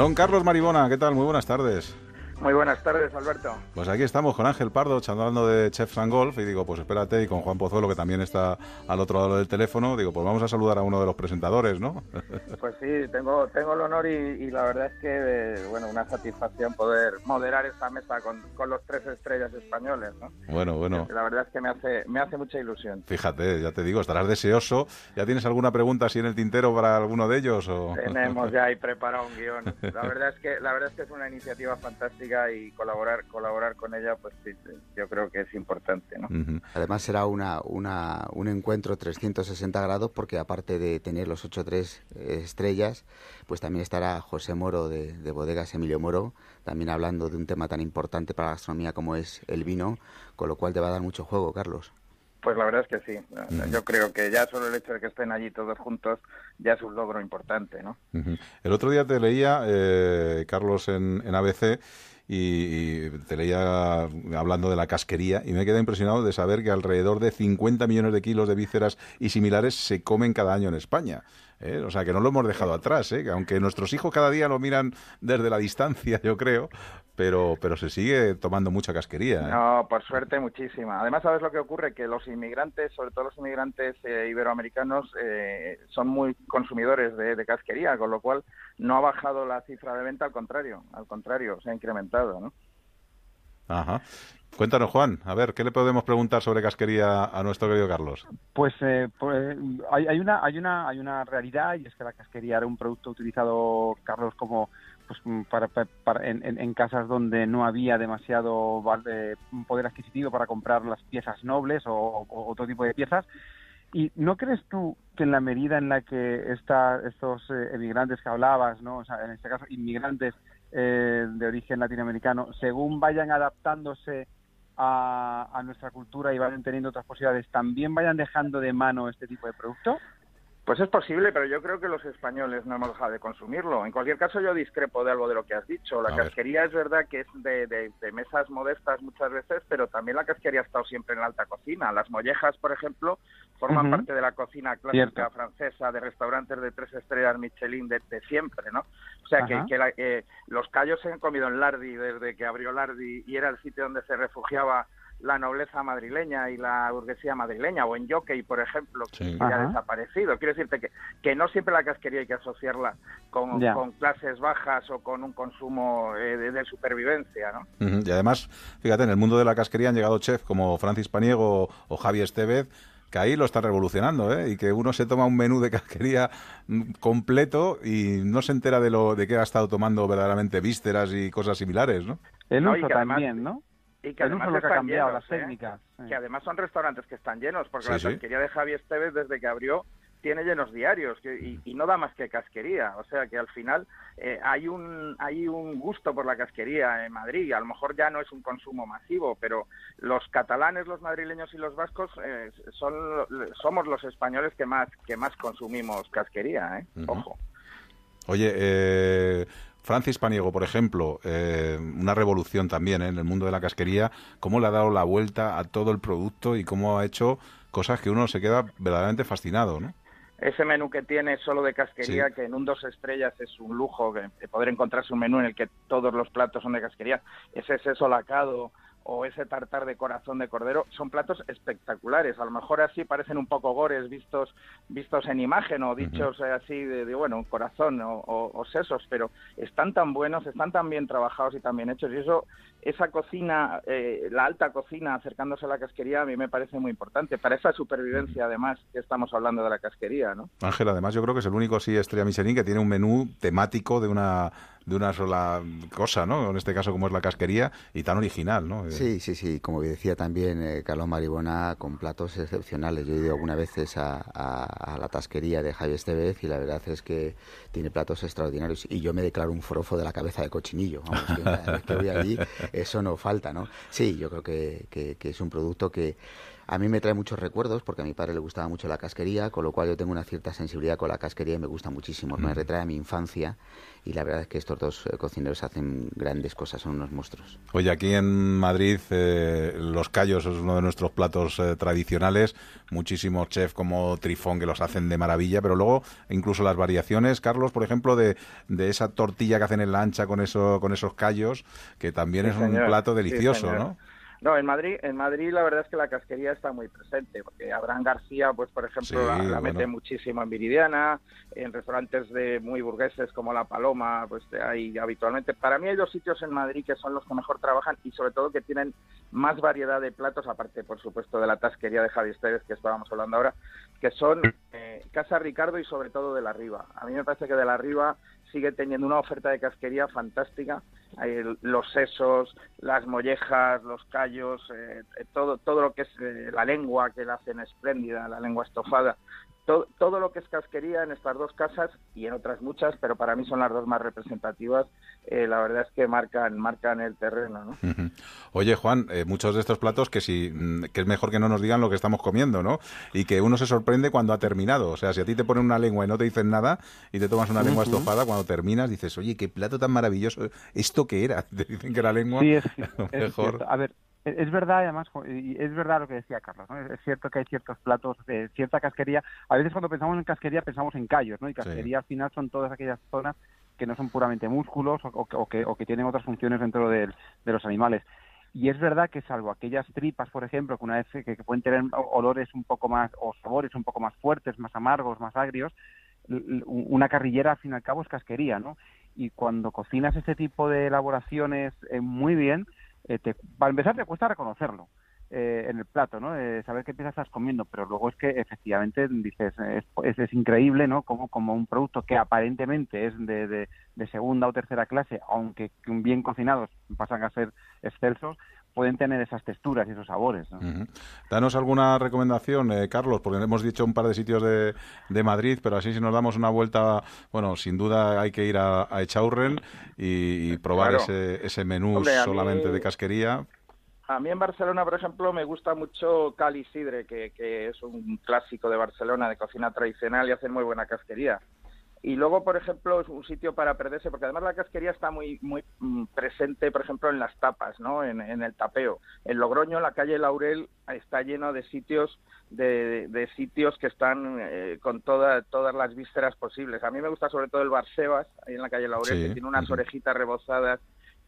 Don Carlos Maribona, ¿qué tal? Muy buenas tardes. Muy buenas tardes, Alberto. Pues aquí estamos con Ángel Pardo, charlando de Chefs and Golf, y digo, pues espérate, y con Juan Pozuelo, que también está al otro lado del teléfono, digo, pues vamos a saludar a uno de los presentadores, ¿no? Pues sí, tengo, tengo el honor y, y la verdad es que, eh, bueno, una satisfacción poder moderar esta mesa con, con los tres estrellas españoles, ¿no? Bueno, bueno. La verdad es que me hace, me hace mucha ilusión. Fíjate, ya te digo, estarás deseoso. ¿Ya tienes alguna pregunta así en el tintero para alguno de ellos? O... Tenemos ya ahí preparado un guion. La verdad es que, la verdad es que es una iniciativa fantástica y colaborar, colaborar con ella, pues sí, yo creo que es importante, ¿no? Además será una, una, un encuentro 360 grados porque aparte de tener los 8-3 estrellas, pues también estará José Moro de, de, Bodegas Emilio Moro, también hablando de un tema tan importante para la gastronomía como es el vino, con lo cual te va a dar mucho juego, Carlos. Pues la verdad es que sí. Yo creo que ya solo el hecho de que estén allí todos juntos ya es un logro importante, ¿no? El otro día te leía, eh, Carlos, en, en ABC, y, te leía hablando de la casquería y me quedé impresionado de saber que alrededor de 50 millones de kilos de vísceras y similares se comen cada año en España. ¿Eh? O sea, que no lo hemos dejado atrás, ¿eh? que aunque nuestros hijos cada día lo miran desde la distancia, [LAUGHS] yo creo, pero, pero se sigue tomando mucha casquería. ¿eh? No, por suerte muchísima. Además, ¿sabes lo que ocurre? Que los inmigrantes, sobre todo los inmigrantes eh, iberoamericanos, eh, son muy consumidores de, de, casquería, con lo cual no ha bajado la cifra de venta, al contrario, al contrario, se ha incrementado, ¿no? Ajá. Cuéntanos, Juan, a ver, ¿qué le podemos preguntar sobre casquería a nuestro querido Carlos? Pues, eh, pues hay, una, hay, una, hay una realidad y es que la casquería era un producto utilizado, Carlos, como pues para, en, casas donde no había demasiado eh, poder adquisitivo para comprar las piezas nobles o, o, otro tipo de piezas. ¿Y no crees tú que en la medida en la que esta, estos eh, emigrantes que hablabas, ¿no? o sea, en este caso inmigrantes eh, de origen latinoamericano, según vayan adaptándose a, a, nuestra cultura y vayan teniendo otras posibilidades, también vayan dejando de mano este tipo de producto? Pues es posible, pero yo creo que los españoles no hemos dejado de consumirlo. En cualquier caso, yo discrepo de algo de lo que has dicho. La A ver. casquería es verdad que es de, de- de mesas modestas muchas veces, pero también la casquería ha estado siempre en la alta cocina. Las mollejas, por ejemplo, forman parte de la cocina clásica Cierto. francesa, de restaurantes de tres estrellas Michelin de, de siempre, ¿no? O sea, que, que la- eh, los callos se han comido en Lardi desde que abrió Lardi y era el sitio donde se refugiaba la nobleza madrileña y la burguesía madrileña, o en Jockey, por ejemplo, que Sí. ya ha desaparecido. Quiero decirte que, que no siempre la casquería hay que asociarla con, clases bajas o con un consumo eh, de, de supervivencia, ¿no? Y además, fíjate, en el mundo de la casquería han llegado chefs como Francis Paniego o Javi Estevez, que ahí lo están revolucionando, ¿eh? Y que uno se toma un menú de casquería mm, completo y no se entera de lo de que ha estado tomando verdaderamente vísceras y cosas similares, ¿no? El No, uso además- también, ¿no? Y que El además uso lo que ha cambiado, llenos, las ¿eh? técnicas. sí. Que además son restaurantes que están llenos, porque Sí, la sí. casquería de Javi Esteves desde que abrió tiene llenos diarios que- y, y no da más que casquería. O sea que al final eh, hay un hay un gusto por la casquería en Madrid. A lo mejor ya no es un consumo masivo, pero los catalanes, los madrileños y los vascos eh, son somos los españoles que más que más consumimos casquería. ¿eh? Ojo. Oye, eh, Francis Paniego, por ejemplo, eh, una revolución también ¿eh? en el mundo de la casquería, cómo le ha dado la vuelta a todo el producto y cómo ha hecho cosas que uno se queda verdaderamente fascinado, ¿no? ese menú que tiene solo de casquería, Sí. que en un dos estrellas es un lujo, que, que poder encontrarse un menú en el que todos los platos son de casquería, ese seso lacado o ese tartar de corazón de cordero, son platos espectaculares. A lo mejor así parecen un poco gores vistos vistos en imagen o dichos eh, así de, de, bueno, corazón o, o- o sesos, pero están tan buenos, están tan bien trabajados y tan bien hechos. Y eso, esa cocina, eh, la alta cocina acercándose a la casquería, a mí me parece muy importante. Para esa supervivencia, además, que estamos hablando de la casquería, ¿no? Ángel, además yo creo que es el único así estrella Michelin que tiene un menú temático de una de una sola cosa, ¿no? En este caso como es la casquería y tan original, ¿no? Sí, sí, sí. Como decía también eh, Carlos Maribona, con platos excepcionales. Yo he ido algunas veces a, a- a la tasquería de Javier Estevez y la verdad es que tiene platos extraordinarios. Y yo me declaro un forofo de la cabeza de cochinillo. Vamos, que [LAUGHS] cada vez que voy allí, eso no falta, ¿no? Sí, yo creo que, que- que es un producto que a mí me trae muchos recuerdos porque a mi padre le gustaba mucho la casquería, con lo cual yo tengo una cierta sensibilidad con la casquería y me gusta muchísimo. Me retrae a mi infancia y la verdad es que estos dos eh, cocineros hacen grandes cosas, son unos monstruos. Oye, aquí en Madrid eh, los callos es uno de nuestros platos eh, tradicionales, muchísimos chefs como Trifón que los hacen de maravilla, pero luego incluso las variaciones, Carlos, por ejemplo, de, de esa tortilla que hacen en la ancha con eso, con esos callos, que también Sí, es un plato delicioso. ¿no? No, en Madrid, en Madrid la verdad es que la casquería está muy presente, porque Abraham García, pues por ejemplo, Sí, la, la bueno. mete muchísimo en Viridiana, en restaurantes de muy burgueses como La Paloma, pues ahí habitualmente. Para mí hay dos sitios en Madrid que son los que mejor trabajan y sobre todo que tienen más variedad de platos, aparte por supuesto de la tasquería de Javi Esteves que estábamos hablando ahora, que son eh, Casa Ricardo y sobre todo de la Riva. A mí me parece que de la Riva sigue teniendo una oferta de casquería fantástica. Hay los sesos, las mollejas, los callos, eh, todo, todo lo que es eh, la lengua que la hacen espléndida, la lengua estofada. Todo, todo lo que es casquería en estas dos casas y en otras muchas, pero para mí son las dos más representativas. eh, la verdad es que marcan, marcan el terreno. ¿no? Oye, Juan, eh, muchos de estos platos que si mm, que es mejor que no nos digan lo que estamos comiendo, ¿no? Y que uno se sorprende cuando ha terminado. O sea, si a ti te ponen una lengua y no te dicen nada y te tomas una lengua estofada, cuando terminas dices, oye, qué plato tan maravilloso. ¿Esto qué era? [LAUGHS] Te dicen que era lengua. Sí, [LAUGHS] es, mejor. cierto. A ver, es verdad, además, es verdad lo que decía Carlos, ¿no? Es cierto que hay ciertos platos de cierta casquería. A veces cuando pensamos en casquería pensamos en callos, ¿no? Y casquería al final son todas aquellas zonas que no son puramente músculos o, o que- o que, tienen otras funciones dentro del- de los animales. Y es verdad que salvo aquellas tripas, por ejemplo, que una vez que, que pueden tener olores un poco más, o sabores un poco más fuertes, más amargos, más agrios, una carrillera al fin y al cabo es casquería, ¿no? Y cuando cocinas este tipo de elaboraciones eh, muy bien, eh, te, para empezar te cuesta reconocerlo eh, en el plato, ¿no? Eh, saber qué pieza estás comiendo, pero luego es que efectivamente dices, es, increíble, ¿no? Como, como un producto que aparentemente es de, de, de segunda o tercera clase, aunque bien cocinados pasan a ser excelsos, pueden tener esas texturas y esos sabores. Danos alguna recomendación, eh, Carlos, porque hemos dicho un par de sitios de, de Madrid, pero así si nos damos una vuelta, bueno, sin duda hay que ir a, a Echaurren y, y probar Claro. ese, ese menú Hombre, a mí- solamente de casquería. A mí en Barcelona, por ejemplo, me gusta mucho Cali Sidre, que, que es un clásico de Barcelona de cocina tradicional y hacen muy buena casquería. Y luego, por ejemplo, es un sitio para perderse, porque además la casquería está muy muy mm, presente, por ejemplo, en las tapas, ¿no? En, en el tapeo. En Logroño, la calle Laurel está lleno de sitios de, de sitios que están eh, con toda, todas las vísceras posibles. A mí me gusta sobre todo el Bar Sebas, ahí en la calle Laurel, Sí, que tiene unas orejitas rebozadas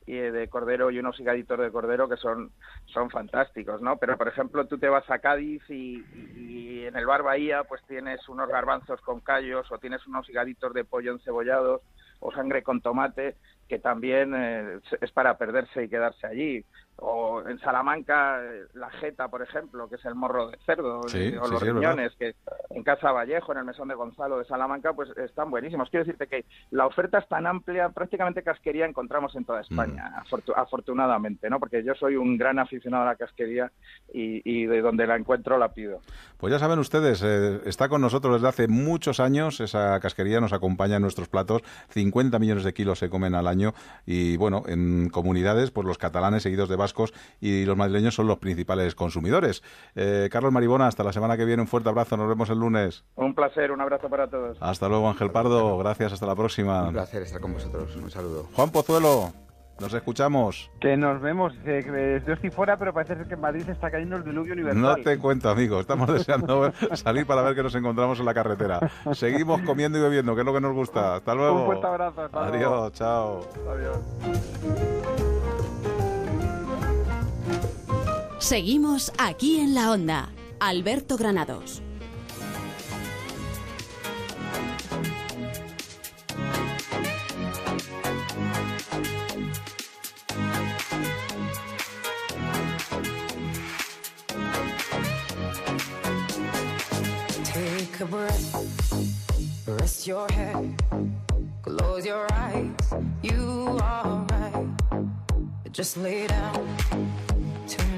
de cordero y unos higaditos de cordero que son son fantásticos, ¿no? Pero por ejemplo tú te vas a Cádiz y, y en el bar Bahía pues tienes unos garbanzos con callos o tienes unos higaditos de pollo encebollados o sangre con tomate que también eh, es para perderse y quedarse allí. O en Salamanca eh, la jeta, por ejemplo, que es el morro de cerdo, Sí, o sí, los sí, riñones, que en Casa Vallejo, en el Mesón de Gonzalo de Salamanca, pues están buenísimos. Quiero decirte que la oferta es tan amplia, prácticamente casquería encontramos en toda España, afortu- afortunadamente, ¿no? Porque yo soy un gran aficionado a la casquería y, y de donde la encuentro la pido. Pues ya saben ustedes, eh, está con nosotros desde hace muchos años, esa casquería nos acompaña en nuestros platos, 50 millones de kilos se comen al año y bueno, en comunidades, pues los catalanes seguidos de vascos y los madrileños son los principales consumidores. Eh, Carlos Maribona, hasta la semana que viene, un fuerte abrazo, nos vemos el lunes. Un placer, un abrazo para todos. Hasta luego Ángel Pardo, gracias, hasta la próxima. Un placer estar con vosotros. Un saludo. Juan Pozuelo, nos escuchamos. Que nos vemos. eh, yo estoy fuera, pero parece ser que en Madrid se está cayendo el diluvio universal. No te cuento, amigo. Estamos deseando [LAUGHS] salir para ver que nos encontramos en la carretera. Seguimos comiendo y bebiendo, que es lo que nos gusta. Hasta luego. Un fuerte abrazo. hasta Adiós, luego. chao. Adiós. Seguimos aquí en la onda. Alberto Granados. Take a breath, rest your head, close your eyes. You are right. Just lay down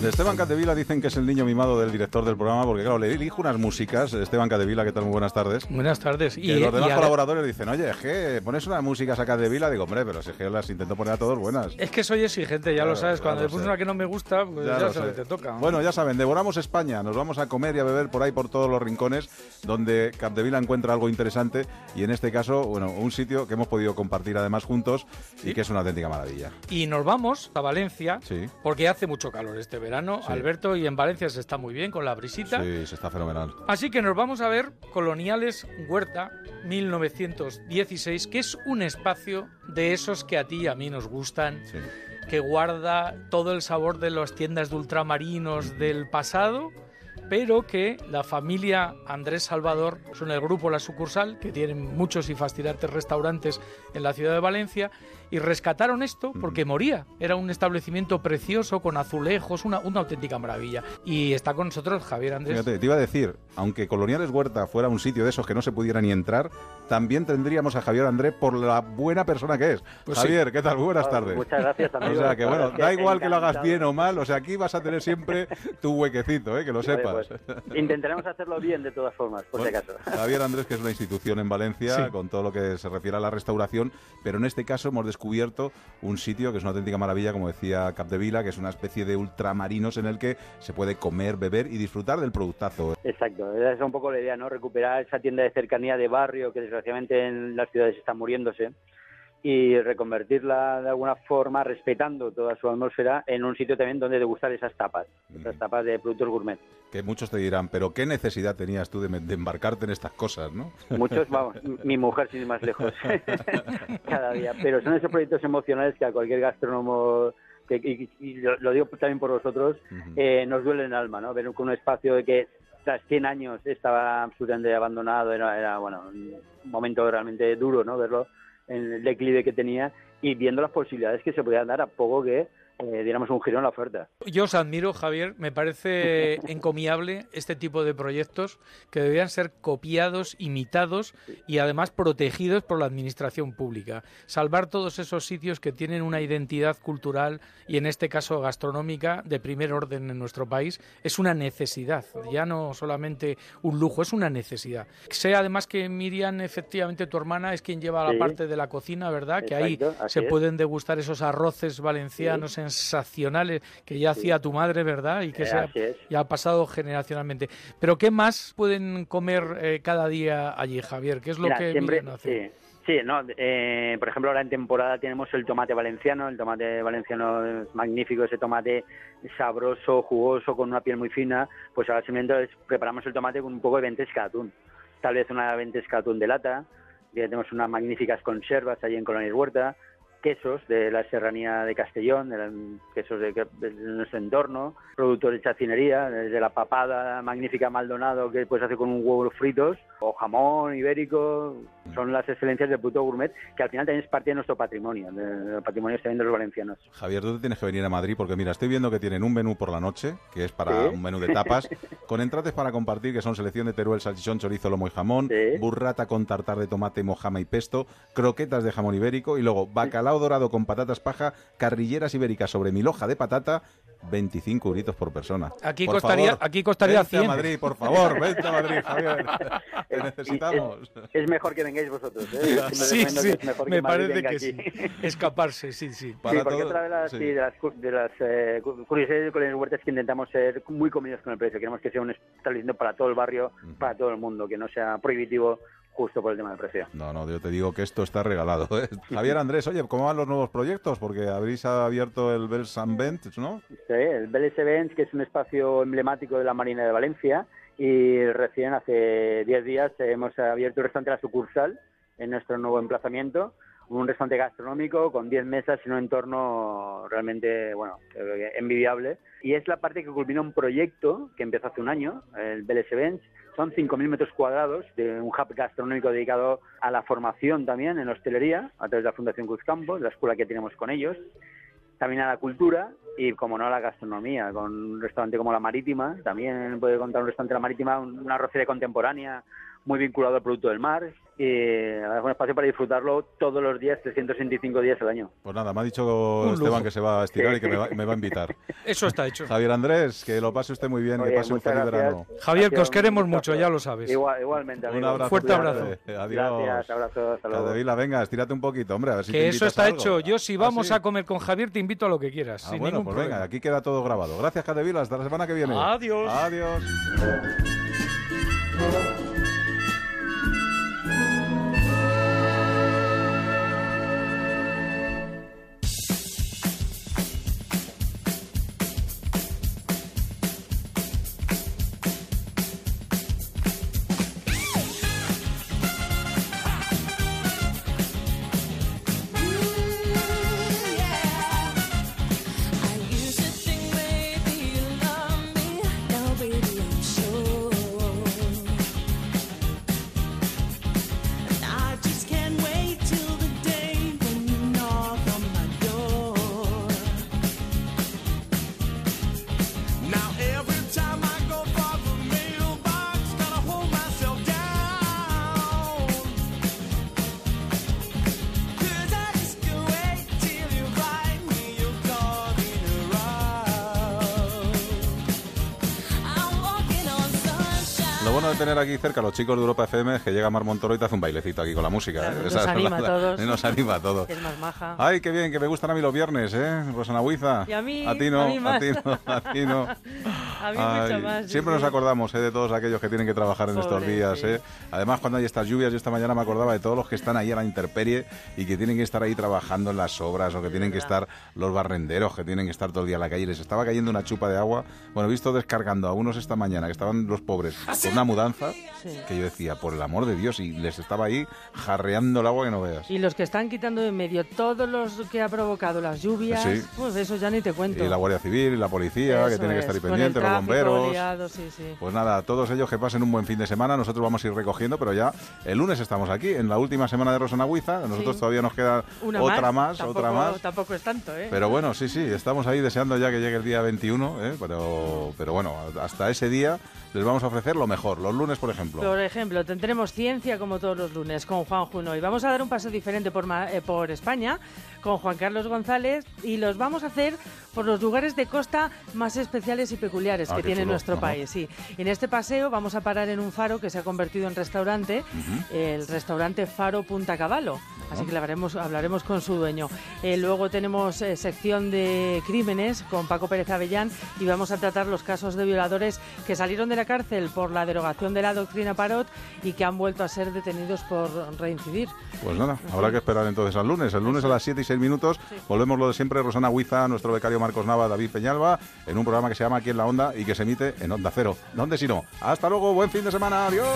De Esteban Catevila dicen que es el niño mimado del director del programa, porque claro, le elijo unas músicas. Esteban Catevila, ¿qué tal? Muy buenas tardes. Buenas tardes. Que los demás ahora- colaboradores dicen, oye, es que pones unas músicas a Catevila. Digo, hombre, pero si es que las intento poner a todos buenas. Es que soy exigente, ya Claro, lo sabes. ya Cuando le puse una que no me gusta, pues ya, sé. que te toca. Bueno, ya saben, devoramos España. Nos vamos a comer y a beber por ahí, por todos los rincones, donde Capdevila encuentra algo interesante. Y en este caso, bueno, un sitio que hemos podido compartir además juntos y que es una auténtica maravilla. Y nos vamos a Valencia, Sí. porque hace mucho calor este verano, Sí. Alberto, y en Valencia se está muy bien con la brisita. Sí, se está fenomenal. Así que nos vamos a ver Coloniales Huerta 1916, que es un espacio de esos que a ti y a mí nos gustan, que guarda todo el sabor de las tiendas de ultramarinos del pasado, pero que la familia Andrés Salvador, son el grupo La Sucursal, que tienen muchos y fascinantes restaurantes en la ciudad de Valencia, y rescataron esto porque moría. Era un establecimiento precioso, con azulejos, una, una auténtica maravilla. Y está con nosotros Javier Andrés. Fíjate, te iba a decir, aunque Coloniales Huerta fuera un sitio de esos que no se pudiera ni entrar, también tendríamos a Javier Andrés por la buena persona que es. Pues Javier, ¿qué tal? Muy buenas Ah, tardes. muchas gracias, [LAUGHS] O amigo. sea que bueno, da igual que lo hagas bien o mal, o sea, aquí vas a tener siempre tu huequecito, ¿eh? que lo sepas. pues, intentaremos hacerlo bien de todas formas, por si Bueno, acaso. Javier Andrés, que es una institución en Valencia, Sí. con todo lo que se refiere a la restauración, pero en este caso hemos descubierto un sitio que es una auténtica maravilla, como decía Capdevila, que es una especie de ultramarinos en el que se puede comer, beber y disfrutar del productazo. Exacto, esa es un poco la idea, ¿no? Recuperar esa tienda de cercanía de barrio que desgraciadamente en las ciudades está muriéndose y reconvertirla de alguna forma, respetando toda su atmósfera, en un sitio también donde degustar esas tapas, esas tapas de productos gourmet. Que muchos te dirán, pero ¿qué necesidad tenías tú de, de embarcarte en estas cosas, no? Muchos, vamos, [LAUGHS] mi mujer sin ir más lejos, [LAUGHS] cada día. Pero son esos proyectos emocionales que a cualquier gastrónomo, que, y, y lo, lo digo también por vosotros, eh, nos duele el alma, ¿no? Ver con un espacio que tras 100 años estaba absolutamente abandonado, era, era bueno, un momento realmente duro, ¿no? Verlo en el declive que tenía y viendo las posibilidades que se podían dar a poco que eh, diéramos un giro en la oferta. Yo os admiro, Javier. Me parece [LAUGHS] encomiable este tipo de proyectos que deberían ser copiados, imitados y además protegidos por la administración pública. Salvar todos esos sitios que tienen una identidad cultural y en este caso gastronómica de primer orden en nuestro país es una necesidad, ya no solamente un lujo, es una necesidad. Sé además que Miriam, efectivamente tu hermana, es quien lleva la parte de la cocina, ¿verdad? que ahí se es. pueden degustar esos arroces valencianos sensacionales que ya hacía tu madre, ¿verdad? Y que Eh, se ha, así es. y ha pasado generacionalmente. Pero ¿qué más pueden comer eh, cada día allí, Javier? ¿Qué es lo Mira, que siempre, hace? sí, sí, no, eh, por ejemplo, ahora en temporada tenemos el tomate valenciano, el tomate valenciano es magnífico, ese tomate sabroso, jugoso, con una piel muy fina, pues ahora simplemente preparamos el tomate con un poco de ventesca de atún, tal vez una ventesca de atún de lata, que tenemos unas magníficas conservas allí en Colonia Huerta, quesos de la serranía de Castellón, de la- quesos de, nuestro entorno, productos de chacinería, desde la papada magnífica Maldonado que puedes hacer con un huevo fritos, o jamón ibérico, son las excelencias del producto gourmet, que al final también es parte de nuestro patrimonio, de- del patrimonio también de los valencianos. Javier, tú te tienes que venir a Madrid porque mira, estoy viendo que tienen un menú por la noche, que es para Sí. un menú de tapas, [LAUGHS] con entrates para compartir, que son selección de Teruel, salchichón, chorizo, lomo y jamón, burrata con tartar de tomate, mojama y pesto, croquetas de jamón ibérico y luego bacalao dorado con patatas paja, carrilleras ibéricas sobre mil hoja de patata, 25 euritos por persona. Aquí Por costaría- favor, aquí costaría vente 100. a Madrid, por favor, vente a Madrid, Javier. [LAUGHS] Te necesitamos. Es mejor que vengáis vosotros, ¿eh? [LAUGHS] Sí, que sí, es mejor me que parece que sí. Escaparse, sí, sí. Sí, porque otra de las, sí. de las, de las eh, cu- curiosidades de Huerta es que intentamos ser muy comidos con el precio. Queremos que sea un establecimiento para todo el barrio, para todo el mundo, que no sea prohibitivo justo por el tema del precio. No, no, yo te digo que esto está regalado. ¿eh? [LAUGHS] Javier Andrés, oye, ¿cómo van los nuevos proyectos? Porque habréis abierto el Bells and Vents, ¿no? Sí, el Vélez Events, que es un espacio emblemático de la Marina de Valencia, y recién hace 10 días hemos abierto el restaurante La Sucursal en nuestro nuevo emplazamiento, un restaurante gastronómico con 10 mesas y un entorno realmente, bueno, eh, envidiable. Y es la parte que culmina un proyecto que empezó hace un año, el Vélez Events. Son 5.000 metros cuadrados de un hub gastronómico dedicado a la formación también en hostelería, a través de la Fundación Cruz la escuela que tenemos con ellos también a la cultura y, como no, a la gastronomía, con un restaurante como La Marítima, también puede contar un restaurante La Marítima, un- una arrocería contemporánea muy vinculado al producto del mar y es un espacio para disfrutarlo todos los días, 365 días al año. Pues nada, me ha dicho Un Esteban que se va a estirar Sí. y que me va, [LAUGHS] me va a invitar. Eso está hecho. Javier Andrés, que lo pase usted muy bien, Muy que pase un feliz gracias. verano. Javier, que os un queremos mucho, ya lo sabes. Igual- igualmente, Un amigo. abrazo. Fuerte abrazo. Adiós. Gracias, abrazos, hasta luego. Cadevila, venga, estírate un poquito, hombre, a ver si te Que eso está algo. hecho. Yo, si ¿Ah, vamos sí? a comer con Javier, te invito a lo que quieras. Ah, sin bueno, ningún pues problema. venga, aquí queda todo grabado. Gracias, Cadevila, hasta la semana que viene. Adiós. Adiós. Aquí cerca a los chicos de Europa FM es que llega Mar Montoro y te hace un bailecito aquí con la música. Claro, ¿eh? nos Esa anima a [LAUGHS] todos. Nos anima a todos. Es más maja. Ay, qué bien, que me gustan a mí los viernes, ¿eh? Rosana Huiza. Y a mí, ti no, a mí más. ti no, a ti no. [LAUGHS] A mí Ay, mucho más. sí, Siempre nos acordamos ¿eh? de todos aquellos que tienen que trabajar en estos días. sí. ¿eh? Además, cuando hay estas lluvias, yo esta mañana me acordaba de todos los que están ahí a la intemperie y que tienen que estar ahí trabajando en las obras o que tienen que estar los barrenderos, que tienen que estar todo el día en la calle. Les estaba cayendo una chupa de agua. Bueno, he visto descargando a unos esta mañana que estaban los pobres con una mudanza Sí. que yo decía, por el amor de Dios, y les estaba ahí jarreando el agua que no veas. Y los que están quitando de en medio todos los que ha provocado las lluvias, Sí. pues eso ya ni te cuento. Y la Guardia Civil, y la policía, que tiene que estar ahí pendiente, los bomberos. liado, sí, sí. Pues nada, todos ellos que pasen un buen fin de semana. Nosotros vamos a ir recogiendo, pero ya el lunes estamos aquí, en la última semana de Rosana Huiza. Nosotros Sí. todavía nos queda Una otra más, Tampoco- otra más. Tampoco es tanto, ¿eh? Pero bueno, sí, sí, estamos ahí deseando ya que llegue el día 21, ¿eh? pero, pero bueno, hasta ese día les vamos a ofrecer lo mejor. Los lunes, por ejemplo. Por ejemplo, tendremos ciencia como todos los lunes con Juan Juno y vamos a dar un paso diferente por, eh, por España con Juan Carlos González y los vamos a hacer por los lugares de costa más especiales y peculiares Ah, que tiene chulo. nuestro Ajá. país. Sí. En este paseo vamos a parar en un faro que se ha convertido en restaurante, el restaurante Faro Punta Caballo. Así que hablaremos, hablaremos con su dueño. Eh, luego tenemos eh, sección de crímenes con Paco Pérez Avellán y vamos a tratar los casos de violadores que salieron de la cárcel por la derogación de la doctrina Parot y que han vuelto a ser detenidos por reincidir. Pues nada, habrá que esperar entonces al lunes. El lunes a las 7 y 6 minutos volvemos lo de siempre, Rosana Huiza, nuestro becario Marcos Nava, David Peñalba, en un programa que se llama Aquí en la Onda y que se emite en Onda Cero. ¿Dónde si no? Hasta luego, buen fin de semana, adiós.